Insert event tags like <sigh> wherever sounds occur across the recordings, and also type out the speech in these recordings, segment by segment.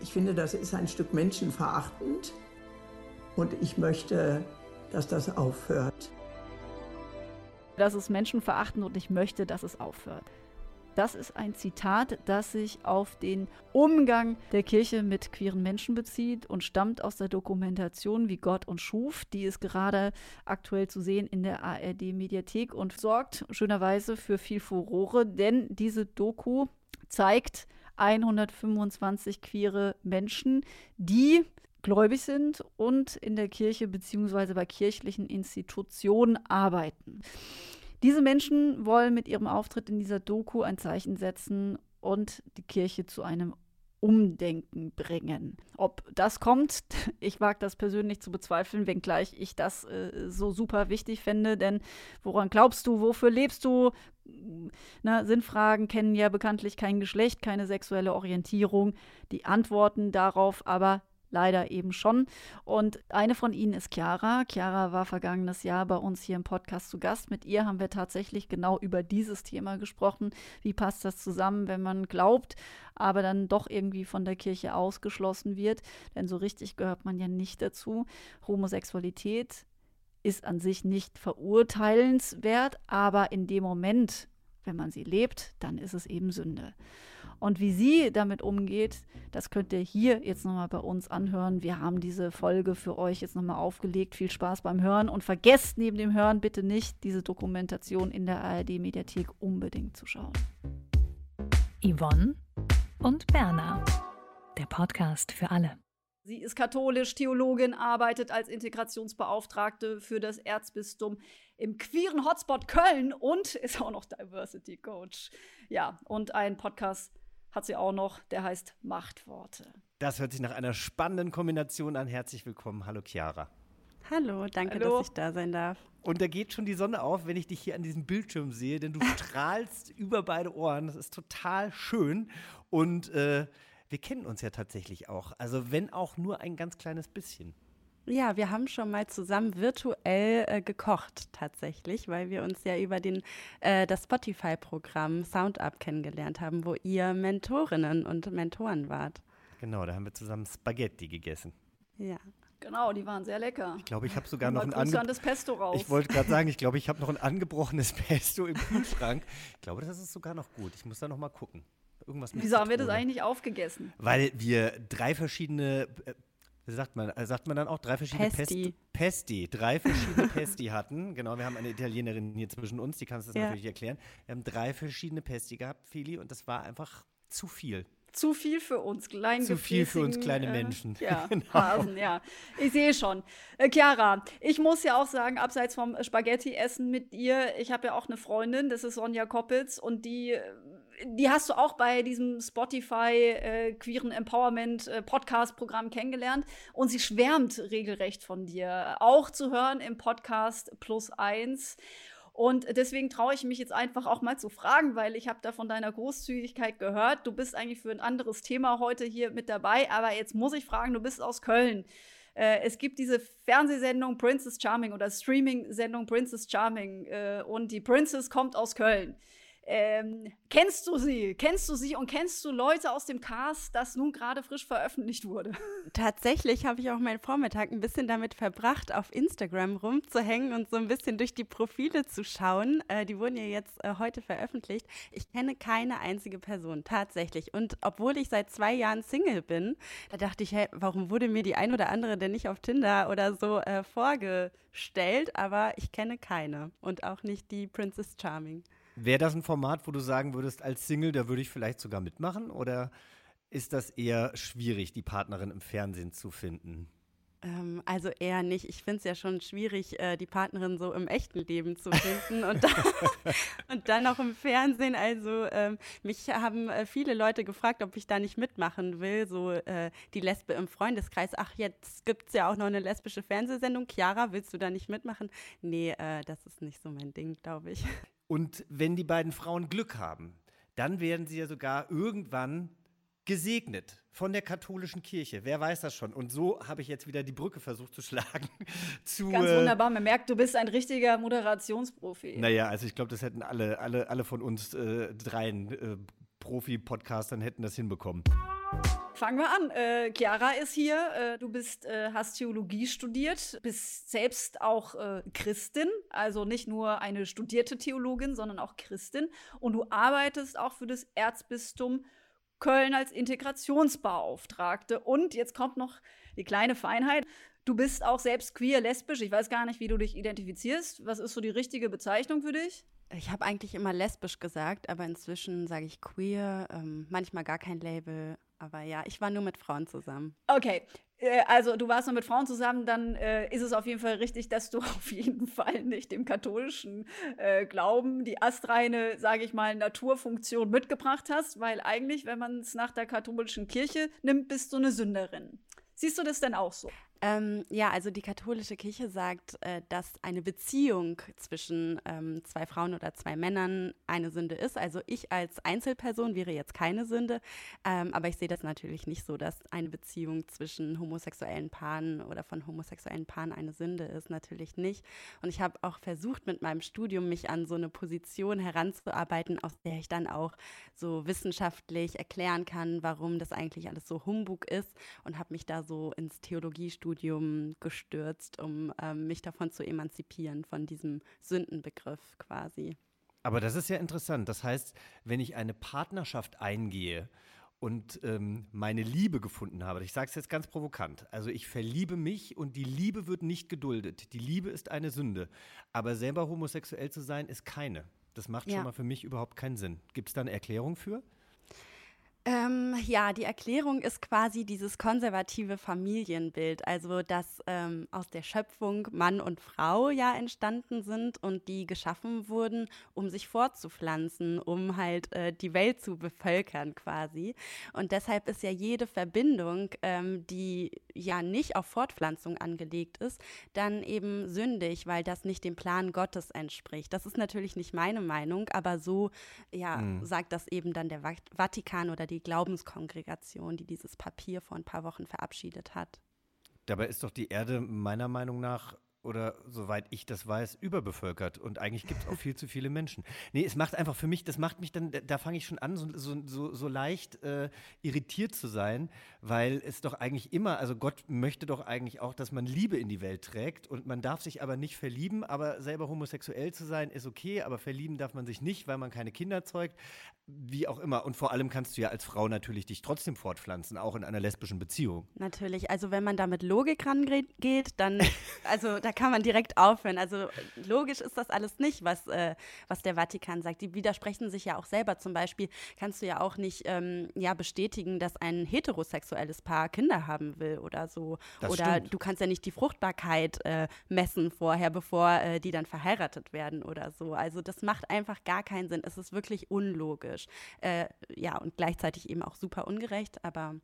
Ich finde, das ist ein Stück menschenverachtend und ich möchte, dass das aufhört. Das ist menschenverachtend und ich möchte, dass es aufhört. Das ist ein Zitat, das sich auf den Umgang der Kirche mit queeren Menschen bezieht und stammt aus der Dokumentation Wie Gott uns schuf. Die ist gerade aktuell zu sehen in der ARD-Mediathek und sorgt schönerweise für viel Furore, denn diese Doku zeigt 125 queere Menschen, die gläubig sind und in der Kirche bzw. bei kirchlichen Institutionen arbeiten. Diese Menschen wollen mit ihrem Auftritt in dieser Doku ein Zeichen setzen und die Kirche zu einem Umdenken bringen. Ob das kommt, <laughs> ich wage das persönlich zu bezweifeln, wenngleich ich das äh, so super wichtig fände, denn woran glaubst du, wofür lebst du? Na, Sinnfragen kennen ja bekanntlich kein Geschlecht, keine sexuelle Orientierung. Die Antworten darauf aber leider eben schon. Und eine von ihnen ist Chiara. Chiara war vergangenes Jahr bei uns hier im Podcast zu Gast. Mit ihr haben wir tatsächlich genau über dieses Thema gesprochen. Wie passt das zusammen, wenn man glaubt, aber dann doch irgendwie von der Kirche ausgeschlossen wird? Denn so richtig gehört man ja nicht dazu. Homosexualität ist an sich nicht verurteilenswert, aber in dem Moment, wenn man sie lebt, dann ist es eben Sünde. Und wie sie damit umgeht, das könnt ihr hier jetzt nochmal bei uns anhören. Wir haben diese Folge für euch jetzt nochmal aufgelegt. Viel Spaß beim Hören und vergesst neben dem Hören bitte nicht, diese Dokumentation in der ARD-Mediathek unbedingt zu schauen. Yvonne und Berna, der Podcast für alle. Sie ist katholisch, Theologin, arbeitet als Integrationsbeauftragte für das Erzbistum im queeren Hotspot Köln und ist auch noch Diversity Coach. Ja, und ein Podcast hat sie auch noch, der heißt Machtworte. Das hört sich nach einer spannenden Kombination an. Herzlich willkommen. Hallo Chiara. Hallo, danke, Hallo. dass ich da sein darf. Und da geht schon die Sonne auf, wenn ich dich hier an diesem Bildschirm sehe, denn du <laughs> strahlst über beide Ohren. Das ist total schön. Und äh, wir kennen uns ja tatsächlich auch. Also, wenn auch nur ein ganz kleines bisschen. Ja, wir haben schon mal zusammen virtuell äh, gekocht tatsächlich, weil wir uns ja über den, äh, das Spotify-Programm SoundUp kennengelernt haben, wo ihr Mentorinnen und Mentoren wart. Genau, da haben wir zusammen Spaghetti gegessen. Ja. Genau, die waren sehr lecker. Ich glaube, ich habe sogar noch ein angebrochenes Pesto raus. Ich wollte gerade sagen, ich glaube, ich habe noch ein angebrochenes <laughs> Pesto im Kühlschrank. Ich glaube, das ist sogar noch gut. Ich muss da noch mal gucken. Irgendwas Wieso haben wir das eigentlich nicht aufgegessen? Weil wir drei verschiedene äh, sagt man, äh, sagt man dann auch drei verschiedene Pesti. Pest, Pesti, drei verschiedene Pesti hatten. <laughs> Genau, wir haben eine Italienerin hier zwischen uns, die kann uns das ja. natürlich erklären. Wir haben drei verschiedene Pesti gehabt, Fili, und das war einfach zu viel. Zu viel für uns kleine Zu viel für uns kleine äh, Menschen. Ja, <laughs> genau. Hasen, ja. Ich sehe schon. Äh, Chiara, ich muss ja auch sagen, abseits vom Spaghetti-Essen mit dir, ich habe ja auch eine Freundin, das ist Sonja Koppitz, und die äh, die hast du auch bei diesem Spotify äh, queeren Empowerment äh, Podcast Programm kennengelernt und sie schwärmt regelrecht von dir, auch zu hören im Podcast Plus eins. Und deswegen traue ich mich jetzt einfach auch mal zu fragen, weil ich habe da von deiner Großzügigkeit gehört. Du bist eigentlich für ein anderes Thema heute hier mit dabei, aber jetzt muss ich fragen, du bist aus Köln. Äh, es gibt diese Fernsehsendung Princess Charming oder Streaming-Sendung Princess Charming äh, und die Princess kommt aus Köln. Ähm, kennst du sie? Kennst du sie und kennst du Leute aus dem Cast, das nun gerade frisch veröffentlicht wurde? <laughs> Tatsächlich habe ich auch meinen Vormittag ein bisschen damit verbracht, auf Instagram rumzuhängen und so ein bisschen durch die Profile zu schauen. Äh, die wurden ja jetzt äh, heute veröffentlicht. Ich kenne keine einzige Person, tatsächlich. Und obwohl ich seit zwei Jahren Single bin, da dachte ich, hey, warum wurde mir die ein oder andere denn nicht auf Tinder oder so äh, vorgestellt? Aber ich kenne keine und auch nicht die Princess Charming. Wäre das ein Format, wo du sagen würdest, als Single, da würde ich vielleicht sogar mitmachen? Oder ist das eher schwierig, die Partnerin im Fernsehen zu finden? Ähm, also eher nicht. Ich finde es ja schon schwierig, äh, die Partnerin so im echten Leben zu finden und, dann, <laughs> und dann auch im Fernsehen. Also ähm, mich haben äh, viele Leute gefragt, ob ich da nicht mitmachen will. So äh, die Lesbe im Freundeskreis. Ach, jetzt gibt es ja auch noch eine lesbische Fernsehsendung. Chiara, willst du da nicht mitmachen? Nee, äh, das ist nicht so mein Ding, glaube ich. Und wenn die beiden Frauen Glück haben, dann werden sie ja sogar irgendwann gesegnet von der katholischen Kirche. Wer weiß das schon? Und so habe ich jetzt wieder die Brücke versucht zu schlagen. <laughs> Zu, Ganz wunderbar. Man merkt, du bist ein richtiger Moderationsprofi. Naja, also ich glaube, das hätten alle, alle, alle von uns äh, dreien äh, Profi-Podcastern hätten das hinbekommen. Fangen wir an. Äh, Chiara ist hier. Äh, du bist, äh, hast Theologie studiert, bist selbst auch äh, Christin, also nicht nur eine studierte Theologin, sondern auch Christin. Und du arbeitest auch für das Erzbistum Köln als Integrationsbeauftragte. Und jetzt kommt noch die kleine Feinheit. Du bist auch selbst queer, lesbisch. Ich weiß gar nicht, wie du dich identifizierst. Was ist so die richtige Bezeichnung für dich? Ich habe eigentlich immer lesbisch gesagt, aber inzwischen sage ich queer, ähm, manchmal gar kein Label. Aber ja, ich war nur mit Frauen zusammen. Okay, äh, also du warst nur mit Frauen zusammen, dann äh, ist es auf jeden Fall richtig, dass du <laughs> auf jeden Fall nicht dem katholischen äh, Glauben die astreine, sage ich mal, Naturfunktion mitgebracht hast, weil eigentlich, wenn man es nach der katholischen Kirche nimmt, bist du eine Sünderin. Siehst du das denn auch so? Ähm, ja, also die katholische Kirche sagt, äh, dass eine Beziehung zwischen ähm, zwei Frauen oder zwei Männern eine Sünde ist. Also ich als Einzelperson wäre jetzt keine Sünde, ähm, aber ich sehe das natürlich nicht so, dass eine Beziehung zwischen homosexuellen Paaren oder von homosexuellen Paaren eine Sünde ist, natürlich nicht. Und ich habe auch versucht, mit meinem Studium mich an so eine Position heranzuarbeiten, aus der ich dann auch so wissenschaftlich erklären kann, warum das eigentlich alles so Humbug ist und habe mich da so ins Theologiestudium Studium gestürzt, um ähm, mich davon zu emanzipieren, von diesem Sündenbegriff quasi. Aber das ist ja interessant. Das heißt, wenn ich eine Partnerschaft eingehe und ähm, meine Liebe gefunden habe, ich sage es jetzt ganz provokant, also ich verliebe mich und die Liebe wird nicht geduldet. Die Liebe ist eine Sünde, aber selber homosexuell zu sein ist keine. Das macht ja. schon mal für mich überhaupt keinen Sinn. Gibt es da eine Erklärung für? Ähm, ja, die Erklärung ist quasi dieses konservative Familienbild, also dass ähm, aus der Schöpfung Mann und Frau ja entstanden sind und die geschaffen wurden, um sich fortzupflanzen, um halt äh, die Welt zu bevölkern quasi. Und deshalb ist ja jede Verbindung, ähm, die ja nicht auf Fortpflanzung angelegt ist, dann eben sündig, weil das nicht dem Plan Gottes entspricht. Das ist natürlich nicht meine Meinung, aber so ja, mhm. sagt das eben dann der Vatikan oder die Glaubenskongregation, die dieses Papier vor ein paar Wochen verabschiedet hat. Dabei ist doch die Erde meiner Meinung nach oder soweit ich das weiß, überbevölkert. Und eigentlich gibt es auch viel zu viele Menschen. Nee, es macht einfach für mich, das macht mich dann, da fange ich schon an, so, so, so leicht äh, irritiert zu sein, weil es doch eigentlich immer, also Gott möchte doch eigentlich auch, dass man Liebe in die Welt trägt und man darf sich aber nicht verlieben, aber selber homosexuell zu sein ist okay, aber verlieben darf man sich nicht, weil man keine Kinder zeugt wie auch immer. Und vor allem kannst du ja als Frau natürlich dich trotzdem fortpflanzen, auch in einer lesbischen Beziehung. Natürlich. Also wenn man da mit Logik rangeht, dann, <laughs> also da kann man direkt aufhören. Also logisch ist das alles nicht, was, äh, was der Vatikan sagt. Die widersprechen sich ja auch selber. Zum Beispiel kannst du ja auch nicht ähm, ja, bestätigen, dass ein heterosexuelles Paar Kinder haben will oder so. Das oder stimmt. du kannst ja nicht die Fruchtbarkeit äh, messen vorher, bevor äh, die dann verheiratet werden oder so. Also das macht einfach gar keinen Sinn. Es ist wirklich unlogisch unlogisch. Äh, ja, und gleichzeitig eben auch super ungerecht, aber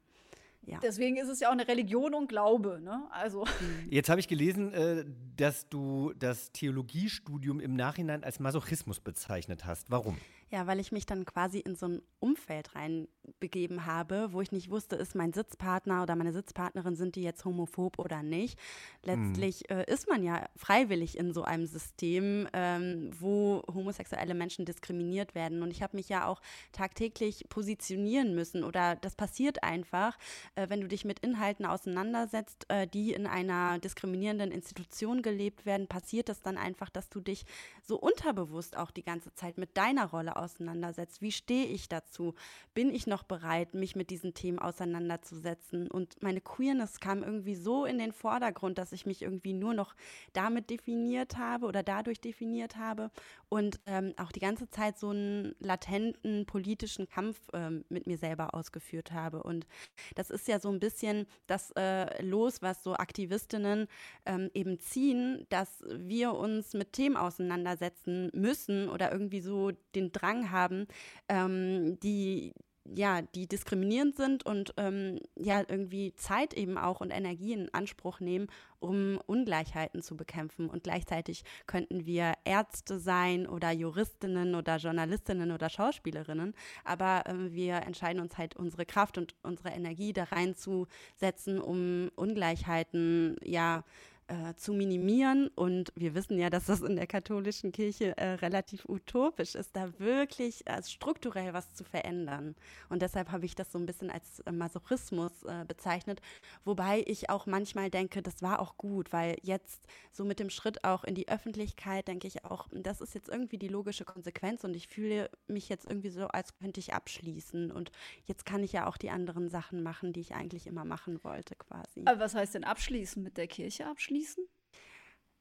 ja. Deswegen ist es ja auch eine Religion und Glaube. Ne? Also. <laughs> Jetzt habe ich gelesen, äh, dass du das Theologiestudium im Nachhinein als Masochismus bezeichnet hast. Warum? Ja, weil ich mich dann quasi in so ein Umfeld reinbegeben habe, wo ich nicht wusste, ist mein Sitzpartner oder meine Sitzpartnerin, sind die jetzt homophob oder nicht. Letztlich mhm. äh, ist man ja freiwillig in so einem System, ähm, wo homosexuelle Menschen diskriminiert werden. Und ich habe mich ja auch tagtäglich positionieren müssen oder das passiert einfach, äh, wenn du dich mit Inhalten auseinandersetzt, äh, die in einer diskriminierenden Institution gelebt werden, passiert es dann einfach, dass du dich so unterbewusst auch die ganze Zeit mit deiner Rolle Auseinandersetzt. Wie stehe ich dazu? Bin ich noch bereit, mich mit diesen Themen auseinanderzusetzen? Und meine Queerness kam irgendwie so in den Vordergrund, dass ich mich irgendwie nur noch damit definiert habe oder dadurch definiert habe und ähm, auch die ganze Zeit so einen latenten politischen Kampf ähm, mit mir selber ausgeführt habe. Und das ist ja so ein bisschen das äh, Los, was so Aktivistinnen ähm, eben ziehen, dass wir uns mit Themen auseinandersetzen müssen oder irgendwie so den Drang haben, ähm, die ja, die diskriminierend sind und ähm, ja, irgendwie Zeit eben auch und Energie in Anspruch nehmen, um Ungleichheiten zu bekämpfen. Und gleichzeitig könnten wir Ärzte sein oder Juristinnen oder Journalistinnen oder Schauspielerinnen, aber äh, wir entscheiden uns halt unsere Kraft und unsere Energie da reinzusetzen, um Ungleichheiten ja äh, zu minimieren. Und wir wissen ja, dass das in der katholischen Kirche äh, relativ utopisch ist, da wirklich äh, strukturell was zu verändern. Und deshalb habe ich das so ein bisschen als äh, Masochismus äh, bezeichnet. Wobei ich auch manchmal denke, das war auch gut, weil jetzt so mit dem Schritt auch in die Öffentlichkeit denke ich auch, das ist jetzt irgendwie die logische Konsequenz und ich fühle mich jetzt irgendwie so, als könnte ich abschließen. Und jetzt kann ich ja auch die anderen Sachen machen, die ich eigentlich immer machen wollte, quasi. Aber was heißt denn abschließen? Mit der Kirche abschließen? Schließen?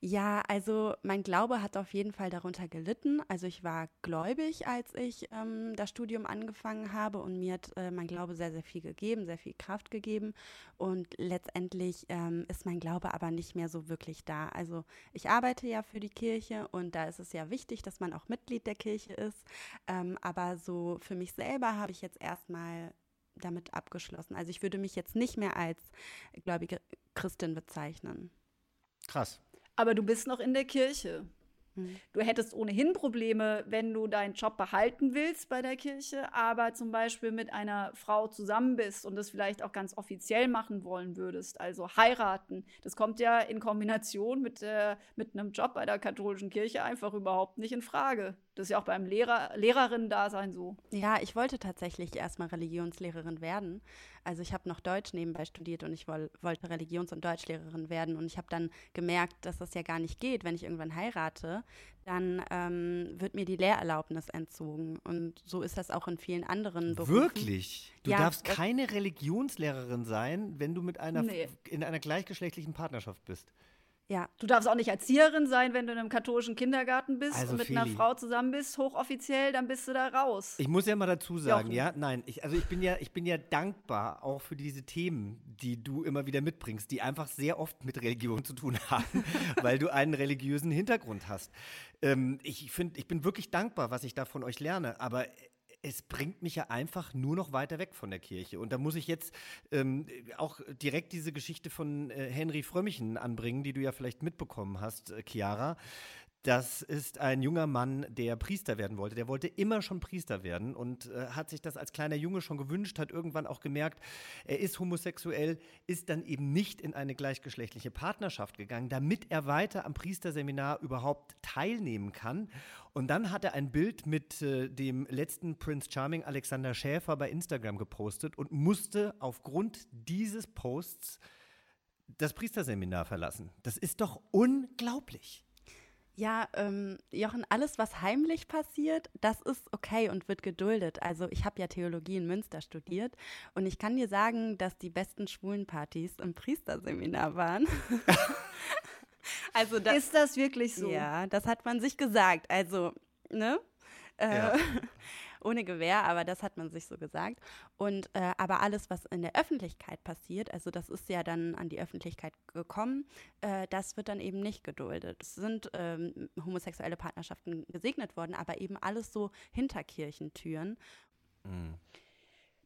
Ja, also mein Glaube hat auf jeden Fall darunter gelitten. Also ich war gläubig, als ich ähm, das Studium angefangen habe und mir hat äh, mein Glaube sehr, sehr viel gegeben, sehr viel Kraft gegeben. Und letztendlich ähm, ist mein Glaube aber nicht mehr so wirklich da. Also ich arbeite ja für die Kirche und da ist es ja wichtig, dass man auch Mitglied der Kirche ist. Ähm, aber so für mich selber habe ich jetzt erstmal damit abgeschlossen. Also ich würde mich jetzt nicht mehr als gläubige Christin bezeichnen. Krass. Aber du bist noch in der Kirche. Hm. Du hättest ohnehin Probleme, wenn du deinen Job behalten willst bei der Kirche, aber zum Beispiel mit einer Frau zusammen bist und das vielleicht auch ganz offiziell machen wollen würdest, also heiraten. Das kommt ja in Kombination mit, äh, mit einem Job bei der katholischen Kirche einfach überhaupt nicht in Frage. Das ist ja auch beim Lehrer, Lehrerinnen-Dasein so. Ja, ich wollte tatsächlich erstmal Religionslehrerin werden. Also ich habe noch Deutsch nebenbei studiert und ich woll, wollte Religions- und Deutschlehrerin werden. Und ich habe dann gemerkt, dass das ja gar nicht geht. Wenn ich irgendwann heirate, dann ähm, wird mir die Lehrerlaubnis entzogen. Und so ist das auch in vielen anderen Berufen. Wirklich? Du ja, darfst keine Religionslehrerin sein, wenn du mit einer nee. in einer gleichgeschlechtlichen Partnerschaft bist. Ja. Du darfst auch nicht Erzieherin sein, wenn du in einem katholischen Kindergarten bist also und mit Feli. einer Frau zusammen bist, hochoffiziell, dann bist du da raus. Ich muss ja mal dazu sagen, Jochen. ja, nein, ich, also ich bin ja, ich bin ja dankbar auch für diese Themen, die du immer wieder mitbringst, die einfach sehr oft mit Religion zu tun <laughs> haben, weil du einen religiösen Hintergrund hast. Ähm, ich finde, ich bin wirklich dankbar, was ich da von euch lerne, aber es bringt mich ja einfach nur noch weiter weg von der Kirche. Und da muss ich jetzt ähm, auch direkt diese Geschichte von äh, Henry Frömmichen anbringen, die du ja vielleicht mitbekommen hast, äh, Chiara. Das ist ein junger Mann, der Priester werden wollte. Der wollte immer schon Priester werden und äh, hat sich das als kleiner Junge schon gewünscht, hat irgendwann auch gemerkt, er ist homosexuell, ist dann eben nicht in eine gleichgeschlechtliche Partnerschaft gegangen, damit er weiter am Priesterseminar überhaupt teilnehmen kann. Und dann hat er ein Bild mit äh, dem letzten Prince Charming Alexander Schäfer bei Instagram gepostet und musste aufgrund dieses Posts das Priesterseminar verlassen. Das ist doch unglaublich. Ja, ähm, Jochen, alles, was heimlich passiert, das ist okay und wird geduldet. Also ich habe ja Theologie in Münster studiert und ich kann dir sagen, dass die besten Schwulenpartys im Priesterseminar waren. <laughs> also das, ist das wirklich so? Ja, das hat man sich gesagt. Also, ne? Äh, ja. Ohne Gewehr, aber das hat man sich so gesagt. Und äh, aber alles, was in der Öffentlichkeit passiert, also das ist ja dann an die Öffentlichkeit gekommen, äh, das wird dann eben nicht geduldet. Es sind ähm, homosexuelle Partnerschaften gesegnet worden, aber eben alles so Hinterkirchentüren. Mhm.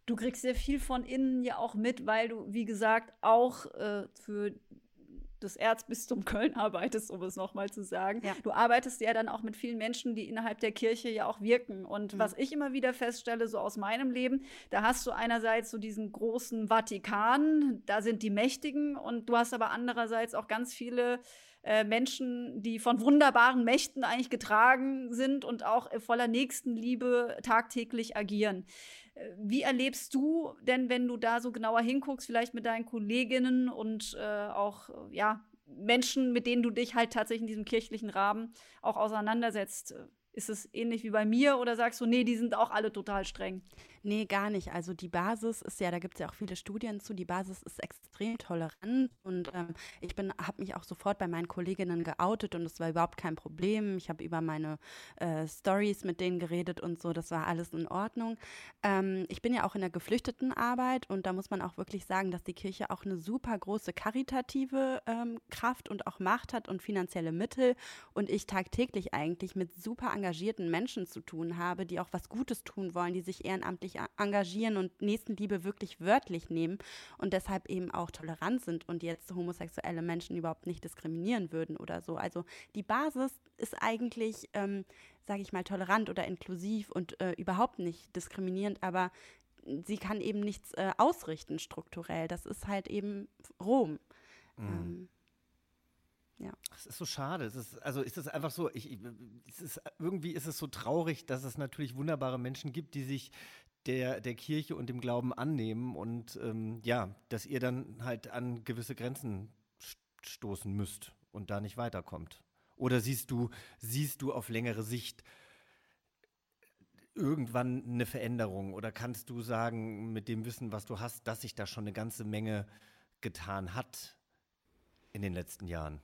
Du kriegst sehr viel von innen ja auch mit, weil du, wie gesagt, auch äh, für des Erzbistums Köln arbeitest, um es nochmal zu sagen. Ja. Du arbeitest ja dann auch mit vielen Menschen, die innerhalb der Kirche ja auch wirken. Und mhm. was ich immer wieder feststelle, so aus meinem Leben, da hast du einerseits so diesen großen Vatikan, da sind die Mächtigen, und du hast aber andererseits auch ganz viele äh, Menschen, die von wunderbaren Mächten eigentlich getragen sind und auch voller Nächstenliebe tagtäglich agieren. Äh, wie erlebst du denn, wenn du da so genauer hinguckst, vielleicht mit deinen Kolleginnen und äh, auch ja, Menschen, mit denen du dich halt tatsächlich in diesem kirchlichen Rahmen auch auseinandersetzt? Ist es ähnlich wie bei mir oder sagst du, nee, die sind auch alle total streng? Nee, gar nicht. Also die Basis ist ja, da gibt es ja auch viele Studien zu, die Basis ist extrem tolerant und ähm, ich bin, habe mich auch sofort bei meinen Kolleginnen geoutet und es war überhaupt kein Problem. Ich habe über meine äh, Stories mit denen geredet und so, das war alles in Ordnung. Ähm, ich bin ja auch in der Geflüchtetenarbeit und da muss man auch wirklich sagen, dass die Kirche auch eine super große karitative ähm, Kraft und auch Macht hat und finanzielle Mittel und ich tagtäglich eigentlich mit super engagierten Menschen zu tun habe, die auch was Gutes tun wollen, die sich ehrenamtlich engagieren und Nächstenliebe wirklich wörtlich nehmen und deshalb eben auch tolerant sind und jetzt homosexuelle Menschen überhaupt nicht diskriminieren würden oder so. Also die Basis ist eigentlich, ähm, sage ich mal, tolerant oder inklusiv und äh, überhaupt nicht diskriminierend, aber sie kann eben nichts äh, ausrichten strukturell. Das ist halt eben Rom. Mhm. Ähm. Es ist so schade. Es ist, also ist es einfach so, ich, es ist, irgendwie ist es so traurig, dass es natürlich wunderbare Menschen gibt, die sich der, der Kirche und dem Glauben annehmen und ähm, ja, dass ihr dann halt an gewisse Grenzen stoßen müsst und da nicht weiterkommt. Oder siehst du, siehst du auf längere Sicht irgendwann eine Veränderung? Oder kannst du sagen, mit dem Wissen, was du hast, dass sich da schon eine ganze Menge getan hat in den letzten Jahren?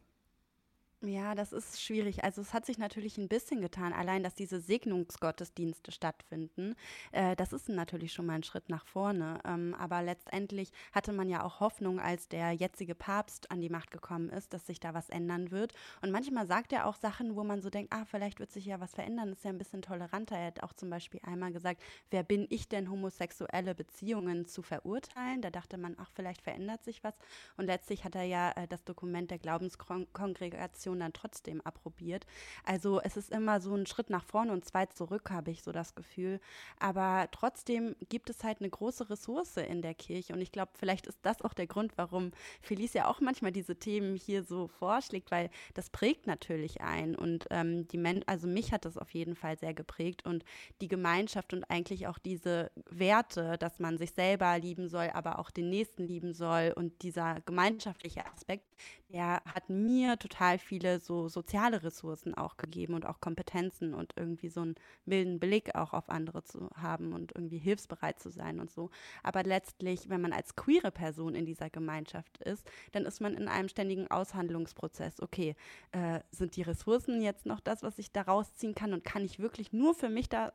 Ja, das ist schwierig. Also es hat sich natürlich ein bisschen getan, allein dass diese Segnungsgottesdienste stattfinden. Äh, das ist natürlich schon mal ein Schritt nach vorne. Ähm, aber letztendlich hatte man ja auch Hoffnung, als der jetzige Papst an die Macht gekommen ist, dass sich da was ändern wird. Und manchmal sagt er auch Sachen, wo man so denkt, ah, vielleicht wird sich ja was verändern. Ist ja ein bisschen toleranter. Er hat auch zum Beispiel einmal gesagt, wer bin ich denn, homosexuelle Beziehungen zu verurteilen? Da dachte man, ach, vielleicht verändert sich was. Und letztlich hat er ja äh, das Dokument der Glaubenskongregation Situation dann trotzdem approbiert. Also es ist immer so ein Schritt nach vorne und zwei zurück, habe ich so das Gefühl. Aber trotzdem gibt es halt eine große Ressource in der Kirche. Und ich glaube, vielleicht ist das auch der Grund, warum Felicia auch manchmal diese Themen hier so vorschlägt, weil das prägt natürlich ein. Und ähm, die Men also mich hat das auf jeden Fall sehr geprägt. Und die Gemeinschaft und eigentlich auch diese Werte, dass man sich selber lieben soll, aber auch den Nächsten lieben soll und dieser gemeinschaftliche Aspekt, der hat mir total viele so soziale Ressourcen auch gegeben und auch Kompetenzen und irgendwie so einen milden Blick auch auf andere zu haben und irgendwie hilfsbereit zu sein und so. Aber letztlich, wenn man als queere Person in dieser Gemeinschaft ist, dann ist man in einem ständigen Aushandlungsprozess. Okay, äh, sind die Ressourcen jetzt noch das, was ich da rausziehen kann und kann ich wirklich nur für mich da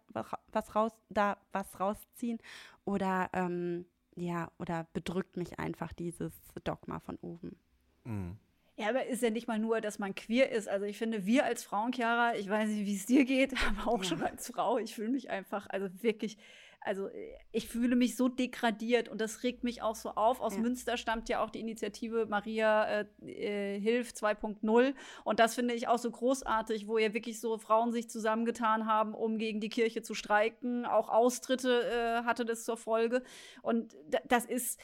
was raus, da was rausziehen? Oder ähm, ja, oder bedrückt mich einfach dieses Dogma von oben? Mhm. Ja, aber ist ja nicht mal nur, dass man queer ist. Also ich finde, wir als Frauen, Chiara, ich weiß nicht, wie es dir geht, <laughs> aber auch ja. schon als Frau, ich fühle mich einfach, also wirklich, also ich fühle mich so degradiert und das regt mich auch so auf. Aus ja. Münster stammt ja auch die Initiative Maria äh, äh Hilf 2.0 und das finde ich auch so großartig, wo ja wirklich so Frauen sich zusammengetan haben, um gegen die Kirche zu streiken. Auch Austritte äh, hatte das zur Folge und das ist,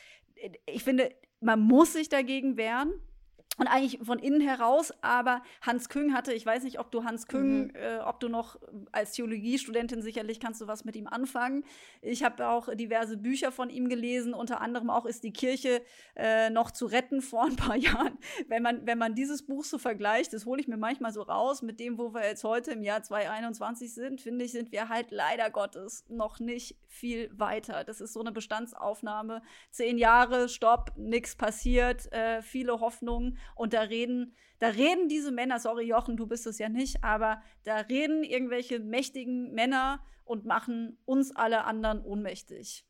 ich finde, man muss sich dagegen wehren und eigentlich von innen heraus, aber Hans Küng hatte, ich weiß nicht, ob du Hans Küng, mhm. äh, ob du noch als Theologiestudentin sicherlich kannst du was mit ihm anfangen. Ich habe auch diverse Bücher von ihm gelesen, unter anderem auch ist die Kirche äh, noch zu retten vor ein paar <laughs> Jahren. Wenn man, wenn man dieses Buch so vergleicht, das hole ich mir manchmal so raus mit dem, wo wir jetzt heute im Jahr 2021 sind, finde ich, sind wir halt leider Gottes noch nicht viel weiter. Das ist so eine Bestandsaufnahme. Zehn Jahre, Stopp, nichts passiert, äh, viele Hoffnungen. Und da reden, da reden diese Männer, sorry Jochen, du bist es ja nicht, aber da reden irgendwelche mächtigen Männer und machen uns alle anderen ohnmächtig.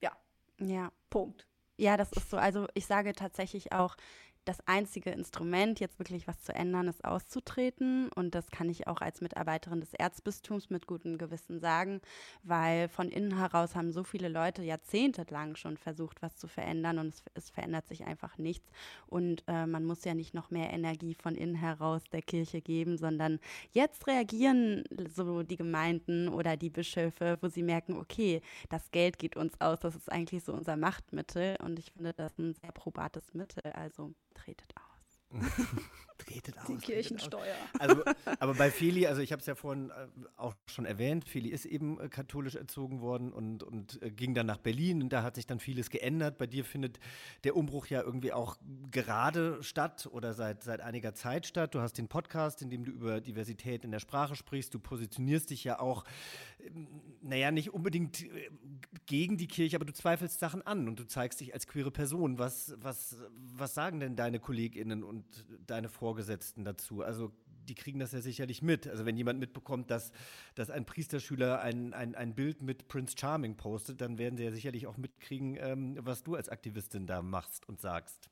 Ja. Ja. Punkt. Ja, das ist so. Also ich sage tatsächlich auch, das einzige Instrument, jetzt wirklich was zu ändern, ist auszutreten. Und das kann ich auch als Mitarbeiterin des Erzbistums mit gutem Gewissen sagen, weil von innen heraus haben so viele Leute jahrzehntelang schon versucht, was zu verändern und es, es verändert sich einfach nichts. Und äh, man muss ja nicht noch mehr Energie von innen heraus der Kirche geben, sondern jetzt reagieren so die Gemeinden oder die Bischöfe, wo sie merken, okay, das Geld geht uns aus, das ist eigentlich so unser Machtmittel. Und ich finde das ein sehr probates Mittel. Also tretet aus. <laughs> tretet aus. Die tretet Kirchensteuer. aus. Also, aber bei Feli, also ich habe es ja vorhin äh, auch schon erwähnt, Feli ist eben äh, katholisch erzogen worden und, und äh, ging dann nach Berlin und da hat sich dann vieles geändert. Bei dir findet der Umbruch ja irgendwie auch gerade statt oder seit, seit einiger Zeit statt. Du hast den Podcast, in dem du über Diversität in der Sprache sprichst. Du positionierst dich ja auch, ähm, naja, nicht unbedingt gegen die Kirche, aber du zweifelst Sachen an und du zeigst dich als queere Person. Was, was, was sagen denn deine KollegInnen und deine Vorgesetzten dazu? Also die kriegen das ja sicherlich mit. Also wenn jemand mitbekommt, dass, dass ein Priesterschüler ein, ein, ein Bild mit Prince Charming postet, dann werden sie ja sicherlich auch mitkriegen, ähm, was du als Aktivistin da machst und sagst.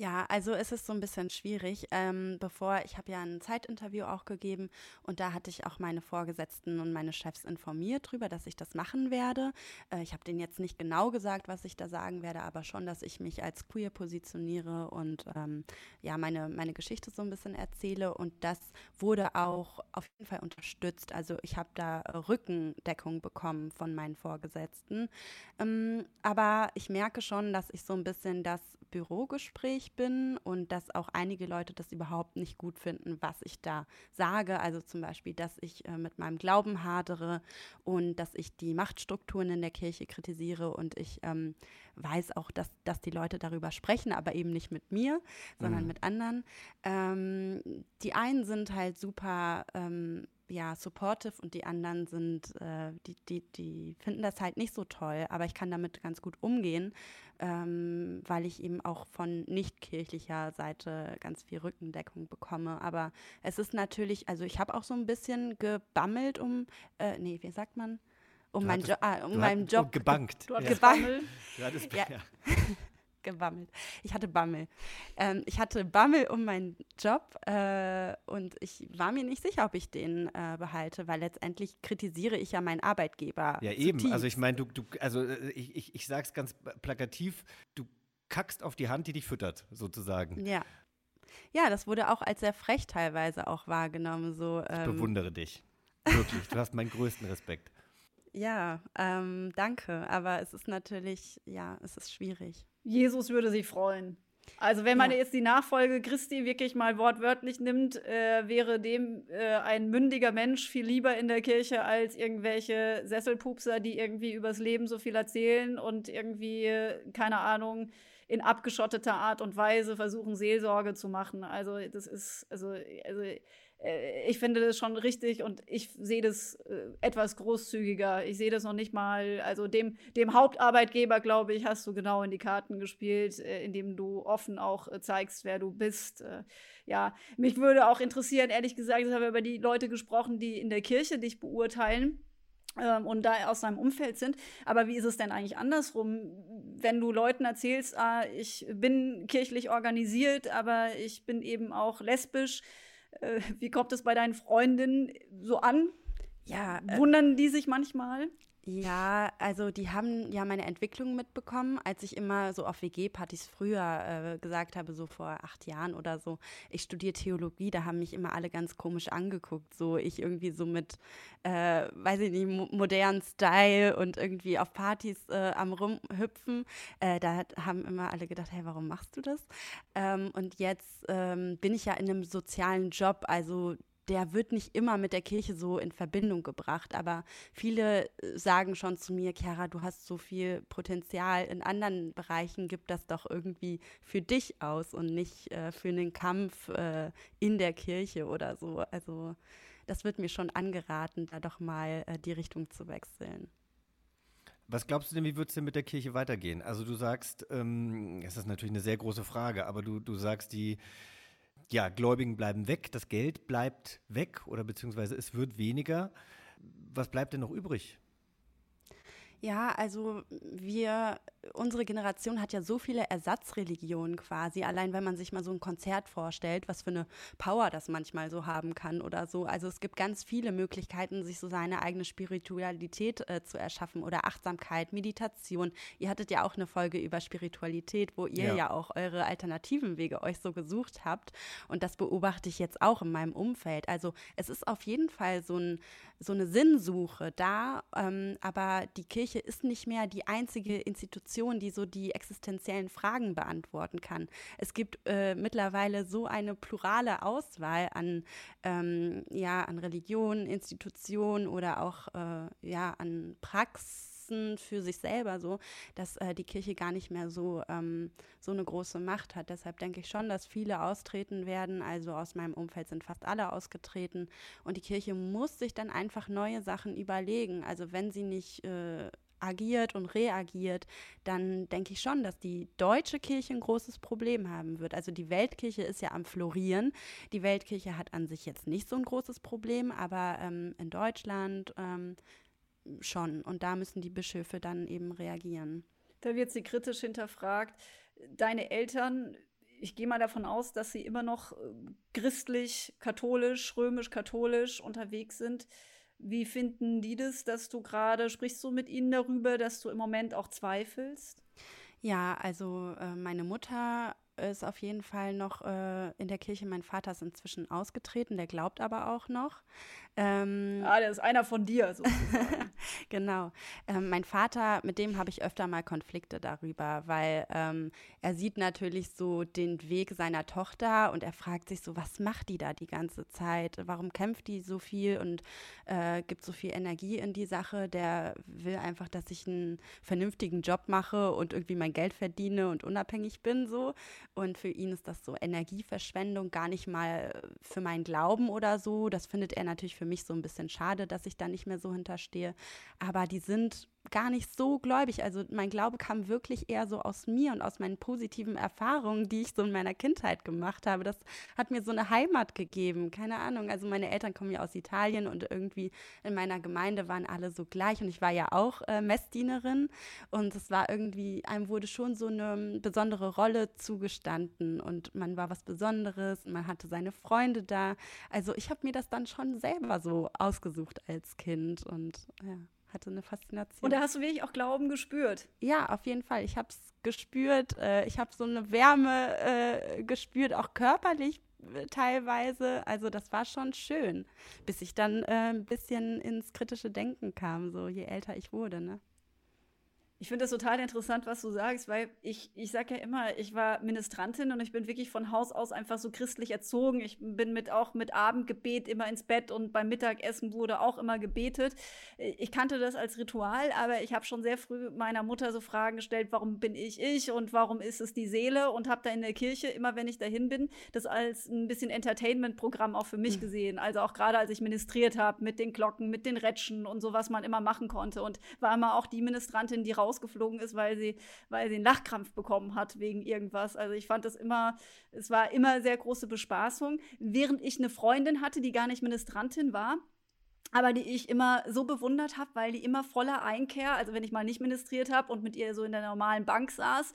Ja, also es ist so ein bisschen schwierig. Ähm, bevor, ich habe ja ein Zeitinterview auch gegeben und da hatte ich auch meine Vorgesetzten und meine Chefs informiert darüber, dass ich das machen werde. Äh, ich habe denen jetzt nicht genau gesagt, was ich da sagen werde, aber schon, dass ich mich als queer positioniere und ähm, ja, meine, meine Geschichte so ein bisschen erzähle. Und das wurde auch auf jeden Fall unterstützt. Also ich habe da Rückendeckung bekommen von meinen Vorgesetzten. Ähm, aber ich merke schon, dass ich so ein bisschen das Bürogespräch bin und dass auch einige Leute das überhaupt nicht gut finden, was ich da sage. Also zum Beispiel, dass ich äh, mit meinem Glauben hadere und dass ich die Machtstrukturen in der Kirche kritisiere und ich ähm, weiß auch, dass, dass die Leute darüber sprechen, aber eben nicht mit mir, sondern Mhm. mit anderen. Ähm, die einen sind halt super ähm, ja, supportive und die anderen sind, äh, die, die, die finden das halt nicht so toll, aber ich kann damit ganz gut umgehen, ähm, weil ich eben auch von nicht-kirchlicher Seite ganz viel Rückendeckung bekomme. Aber es ist natürlich, also ich habe auch so ein bisschen gebammelt um, äh, nee, wie sagt man? Um, hattest- jo ah, um meinen Job. gebankt. Du hattest. Gebankt. Du hattest, Ja. ja. Gebammelt. Ich hatte Bammel. Ähm, ich hatte Bammel um meinen Job äh, und ich war mir nicht sicher, ob ich den äh, behalte, weil letztendlich kritisiere ich ja meinen Arbeitgeber. Ja, eben. zutiefst. Also ich meine, du, du, also äh, ich, ich, ich sag's ganz plakativ, du kackst auf die Hand, die dich füttert, sozusagen. Ja. Ja, das wurde auch als sehr frech teilweise auch wahrgenommen. So, Ich ähm, bewundere dich. Wirklich. Du hast meinen größten Respekt. Ja, ähm, danke. Aber es ist natürlich, ja, es ist schwierig. Jesus würde sich freuen. Also wenn man Ja. jetzt die Nachfolge Christi wirklich mal wortwörtlich nimmt, äh, wäre dem äh, ein mündiger Mensch viel lieber in der Kirche als irgendwelche Sesselpupser, die irgendwie übers Leben so viel erzählen und irgendwie, äh, keine Ahnung, in abgeschotteter Art und Weise versuchen, Seelsorge zu machen. Also das ist, also, also ich finde das schon richtig und ich sehe das äh, etwas großzügiger. Ich sehe das noch nicht mal, also dem, dem Hauptarbeitgeber, glaube ich, hast du genau in die Karten gespielt, äh, indem du offen auch äh, zeigst, wer du bist. Äh, ja, mich würde auch interessieren, ehrlich gesagt, ich habe über die Leute gesprochen, die in der Kirche dich beurteilen ähm, und da aus seinem Umfeld sind. Aber wie ist es denn eigentlich andersrum, wenn du Leuten erzählst, ah, ich bin kirchlich organisiert, aber ich bin eben auch lesbisch? Äh, wie kommt es bei deinen Freundinnen so an? Ja, äh, Wundern die sich manchmal? Ja, also die haben ja meine Entwicklung mitbekommen, als ich immer so auf WG-Partys früher äh, gesagt habe, so vor acht Jahren oder so, ich studiere Theologie, da haben mich immer alle ganz komisch angeguckt, so ich irgendwie so mit, äh, weiß ich nicht, mo modernen Style und irgendwie auf Partys äh, am Rumhüpfen. Äh, da haben immer alle gedacht, hey, warum machst du das? Ähm, und jetzt ähm, bin ich ja in einem sozialen Job, also der wird nicht immer mit der Kirche so in Verbindung gebracht, aber viele äh, sagen schon zu mir, Chiara, du hast so viel Potenzial in anderen Bereichen, gib das doch irgendwie für dich aus und nicht äh, für einen Kampf äh, in der Kirche oder so. Also das wird mir schon angeraten, da doch mal äh, die Richtung zu wechseln. Was glaubst du denn, wie wird es denn mit der Kirche weitergehen? Also du sagst, ähm, es ist natürlich eine sehr große Frage, aber du, du sagst, die ja, Gläubigen bleiben weg, das Geld bleibt weg oder beziehungsweise es wird weniger. Was bleibt denn noch übrig? Ja, also wir, unsere Generation hat ja so viele Ersatzreligionen quasi. Allein wenn man sich mal so ein Konzert vorstellt, was für eine Power das manchmal so haben kann oder so. Also es gibt ganz viele Möglichkeiten, sich so seine eigene Spiritualität äh, zu erschaffen oder Achtsamkeit, Meditation. Ihr hattet ja auch eine Folge über Spiritualität, wo ihr Ja. ja, auch eure alternativen Wege euch so gesucht habt. Und das beobachte ich jetzt auch in meinem Umfeld. Also es ist auf jeden Fall so ein so eine Sinnsuche da, ähm, aber die Kirche ist nicht mehr die einzige Institution, die so die existenziellen Fragen beantworten kann. Es gibt äh, mittlerweile so eine plurale Auswahl an, ähm, ja, an Religionen, Institutionen oder auch äh, ja, an Praxis Nutzen für sich selber so, dass äh, die Kirche gar nicht mehr so, ähm, so eine große Macht hat. Deshalb denke ich schon, dass viele austreten werden. Also aus meinem Umfeld sind fast alle ausgetreten. Und die Kirche muss sich dann einfach neue Sachen überlegen. Also wenn sie nicht äh, agiert und reagiert, dann denke ich schon, dass die deutsche Kirche ein großes Problem haben wird. Also die Weltkirche ist ja am Florieren. Die Weltkirche hat an sich jetzt nicht so ein großes Problem, aber ähm, in Deutschland ähm, schon. Und da müssen die Bischöfe dann eben reagieren. Da wird sie kritisch hinterfragt. Deine Eltern, ich gehe mal davon aus, dass sie immer noch äh, christlich, katholisch, römisch-katholisch unterwegs sind. Wie finden die das, dass du gerade, sprichst du mit ihnen darüber, dass du im Moment auch zweifelst? Ja, also äh, meine Mutter ist auf jeden Fall noch äh, in der Kirche. Mein Vater ist inzwischen ausgetreten, der glaubt aber auch noch. Ähm, ah, der ist einer von dir sozusagen. <laughs> genau. Ähm, mein Vater, mit dem habe ich öfter mal Konflikte darüber, weil ähm, er sieht natürlich so den Weg seiner Tochter und er fragt sich so, was macht die da die ganze Zeit? Warum kämpft die so viel und äh, gibt so viel Energie in die Sache? Der will einfach, dass ich einen vernünftigen Job mache und irgendwie mein Geld verdiene und unabhängig bin so. Und für ihn ist das so Energieverschwendung, gar nicht mal für meinen Glauben oder so. Das findet er natürlich für mich so ein bisschen schade, dass ich da nicht mehr so hinterstehe. Aber die sind gar nicht so gläubig. Also mein Glaube kam wirklich eher so aus mir und aus meinen positiven Erfahrungen, die ich so in meiner Kindheit gemacht habe. Das hat mir so eine Heimat gegeben. Keine Ahnung. Also meine Eltern kommen ja aus Italien und irgendwie in meiner Gemeinde waren alle so gleich und ich war ja auch äh, Messdienerin und es war irgendwie, einem wurde schon so eine besondere Rolle zugestanden und man war was Besonderes man hatte seine Freunde da. Also ich habe mir das dann schon selber so ausgesucht als Kind und ja hatte eine Faszination. Und da hast du wirklich auch Glauben gespürt? Ja, auf jeden Fall. Ich habe es gespürt. Äh, ich habe so eine Wärme äh, gespürt, auch körperlich äh, teilweise. Also das war schon schön, bis ich dann äh, ein bisschen ins kritische Denken kam, so je älter ich wurde. Ne? Ich finde das total interessant, was du sagst, weil ich, ich sage ja immer, ich war Ministrantin und ich bin wirklich von Haus aus einfach so christlich erzogen. Ich bin mit auch mit Abendgebet immer ins Bett und beim Mittagessen wurde auch immer gebetet. Ich kannte das als Ritual, aber ich habe schon sehr früh meiner Mutter so Fragen gestellt, warum bin ich ich und warum ist es die Seele und habe da in der Kirche, immer wenn ich dahin bin, das als ein bisschen Entertainment-Programm auch für mich mhm. gesehen. Also auch gerade als ich ministriert habe mit den Glocken, mit den Rätschen und so, was man immer machen konnte und war immer auch die Ministrantin, die raus rausgeflogen ist, weil sie, weil sie einen Lachkrampf bekommen hat wegen irgendwas. Also ich fand das immer, es war immer sehr große Bespaßung. Während ich eine Freundin hatte, die gar nicht Ministrantin war, aber die ich immer so bewundert habe, weil die immer voller Einkehr, also wenn ich mal nicht ministriert habe und mit ihr so in der normalen Bank saß,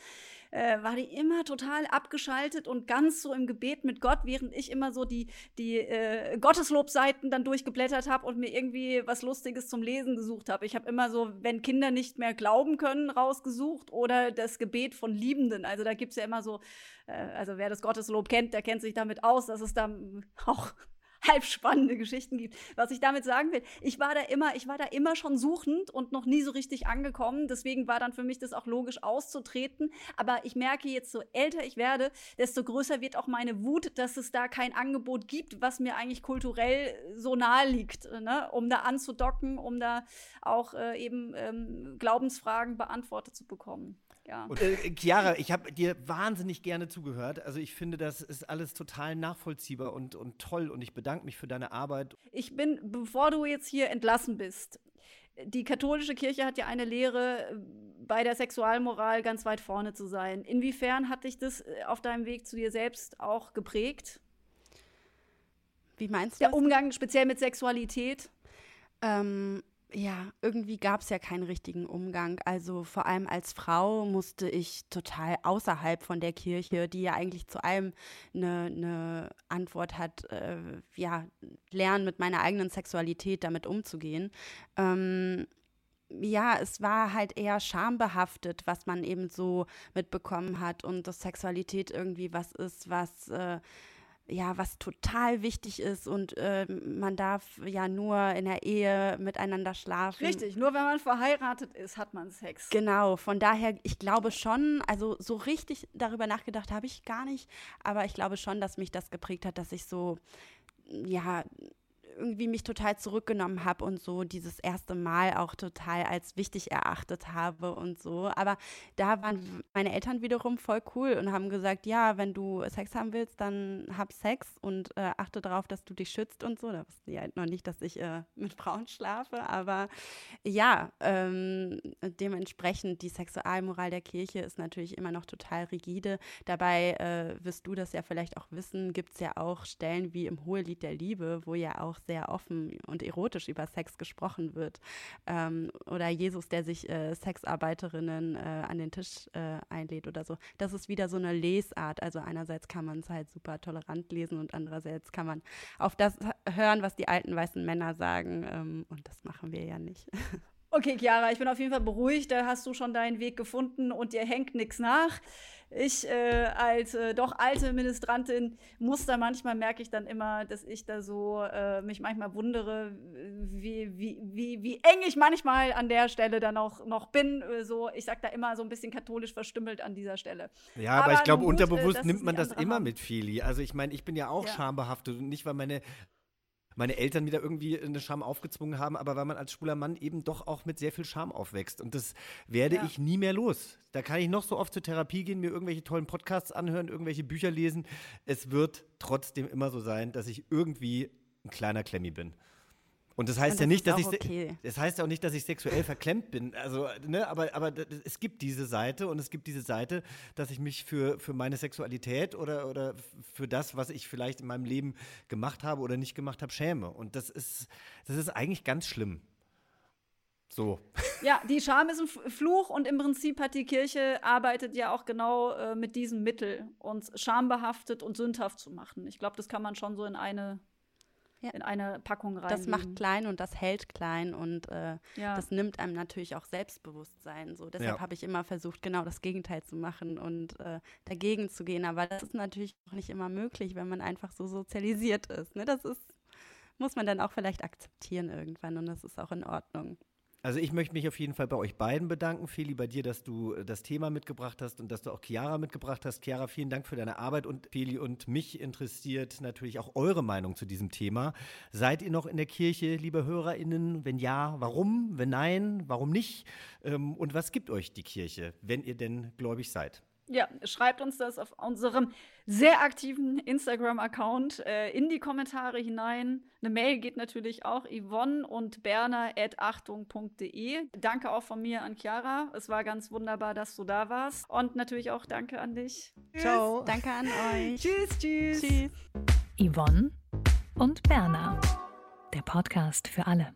äh, war die immer total abgeschaltet und ganz so im Gebet mit Gott, während ich immer so die, die äh, Gotteslobseiten dann durchgeblättert habe und mir irgendwie was Lustiges zum Lesen gesucht habe. Ich habe immer so, wenn Kinder nicht mehr glauben können, rausgesucht oder das Gebet von Liebenden. Also da gibt es ja immer so, äh, also wer das Gotteslob kennt, der kennt sich damit aus, dass es da auch halb spannende Geschichten gibt. Was ich damit sagen will, ich war da immer, ich war da immer schon suchend und noch nie so richtig angekommen. Deswegen war dann für mich das auch logisch auszutreten. Aber ich merke jetzt, so älter ich werde, desto größer wird auch meine Wut, dass es da kein Angebot gibt, was mir eigentlich kulturell so nahe liegt, ne? um da anzudocken, um da auch äh, eben ähm, Glaubensfragen beantwortet zu bekommen. Ja. Und, äh, Chiara, ich habe dir wahnsinnig gerne zugehört. Also ich finde, das ist alles total nachvollziehbar und, und toll und ich bedanke mich für deine Arbeit. Ich bin, bevor du jetzt hier entlassen bist, die katholische Kirche hat ja eine Lehre, bei der Sexualmoral ganz weit vorne zu sein. Inwiefern hat dich das äh, auf deinem Weg zu dir selbst auch geprägt? Wie meinst du? Der das? Umgang speziell mit Sexualität? Ähm, ja, irgendwie gab es ja keinen richtigen Umgang. Also vor allem als Frau musste ich total außerhalb von der Kirche, die ja eigentlich zu allem eine, eine Antwort hat, äh, ja, lernen mit meiner eigenen Sexualität damit umzugehen. Ähm, ja, es war halt eher schambehaftet, was man eben so mitbekommen hat und dass Sexualität irgendwie was ist, was äh, ja, was total wichtig ist und äh, man darf ja nur in der Ehe miteinander schlafen. Richtig, nur wenn man verheiratet ist, hat man Sex. Genau, von daher, ich glaube schon, also so richtig darüber nachgedacht habe ich gar nicht, aber ich glaube schon, dass mich das geprägt hat, dass ich so, ja, irgendwie mich total zurückgenommen habe und so dieses erste Mal auch total als wichtig erachtet habe und so. Aber da waren meine Eltern wiederum voll cool und haben gesagt, ja, wenn du Sex haben willst, dann hab Sex und äh, achte darauf, dass du dich schützt und so. Da wussten die halt noch nicht, dass ich äh, mit Frauen schlafe, aber ja, ähm, dementsprechend die Sexualmoral der Kirche ist natürlich immer noch total rigide. Dabei äh, wirst du das ja vielleicht auch wissen, gibt es ja auch Stellen wie im Hohelied der Liebe, wo ja auch sehr offen und erotisch über Sex gesprochen wird. Ähm, oder Jesus, der sich äh, Sexarbeiterinnen äh, an den Tisch äh, einlädt oder so. Das ist wieder so eine Lesart. Also einerseits kann man es halt super tolerant lesen und andererseits kann man auf das hören, was die alten weißen Männer sagen. Ähm, und das machen wir ja nicht. <laughs> Okay, Chiara, ich bin auf jeden Fall beruhigt. Da hast du schon deinen Weg gefunden und dir hängt nichts nach. Ich äh, als äh, doch alte Ministrantin muss da manchmal, merke ich dann immer, dass ich da so äh, mich manchmal wundere, wie, wie, wie, wie eng ich manchmal an der Stelle dann auch noch bin. Äh, so, ich sag da immer so ein bisschen katholisch verstümmelt an dieser Stelle. Ja, aber, aber ich glaube, unterbewusst nimmt man das immer haben. mit, Feli. Also ich meine, ich bin ja auch ja. schambehaftet und nicht, weil meine meine Eltern da irgendwie eine Scham aufgezwungen haben, aber weil man als schwuler Mann eben doch auch mit sehr viel Scham aufwächst. Und das werde ja. ich nie mehr los. Da kann ich noch so oft zur Therapie gehen, mir irgendwelche tollen Podcasts anhören, irgendwelche Bücher lesen. Es wird trotzdem immer so sein, dass ich irgendwie ein kleiner Klemmi bin. Und das heißt das ja nicht, dass ich okay. das heißt ja auch nicht, dass ich sexuell verklemmt bin. Also, ne, aber, aber es gibt diese Seite und es gibt diese Seite, dass ich mich für, für meine Sexualität oder, oder für das, was ich vielleicht in meinem Leben gemacht habe oder nicht gemacht habe, schäme. Und das ist, das ist eigentlich ganz schlimm. So. Ja, die Scham ist ein Fluch und im Prinzip hat die Kirche arbeitet ja auch genau äh, mit diesem Mittel, uns schambehaftet und sündhaft zu machen. Ich glaube, das kann man schon so in eine ja. in eine Packung rein. Das macht klein und das hält klein und äh, ja. das nimmt einem natürlich auch Selbstbewusstsein. So. Deshalb ja. habe ich immer versucht, genau das Gegenteil zu machen und äh, dagegen zu gehen. Aber das ist natürlich auch nicht immer möglich, wenn man einfach so sozialisiert ist. Ne? Das ist, muss man dann auch vielleicht akzeptieren irgendwann und das ist auch in Ordnung. Also ich möchte mich auf jeden Fall bei euch beiden bedanken, Feli, bei dir, dass du äh, das Thema mitgebracht hast und dass du auch Chiara mitgebracht hast. Chiara, vielen Dank für deine Arbeit und Feli und mich interessiert natürlich auch eure Meinung zu diesem Thema. Seid ihr noch in der Kirche, liebe HörerInnen? Wenn ja, warum? Wenn nein, warum nicht? Ähm, und was gibt euch die Kirche, wenn ihr denn gläubig seid? Ja, schreibt uns das auf unserem sehr aktiven Instagram-Account äh, in die Kommentare hinein. Eine Mail geht natürlich auch Yvonne und Berner at achtung.de. Danke auch von mir an Chiara. Es war ganz wunderbar, dass du da warst. Und natürlich auch danke an dich. Ciao. Danke an euch. tschüss, tschüss. Tschüss. Yvonne und Berner. Der Podcast für alle.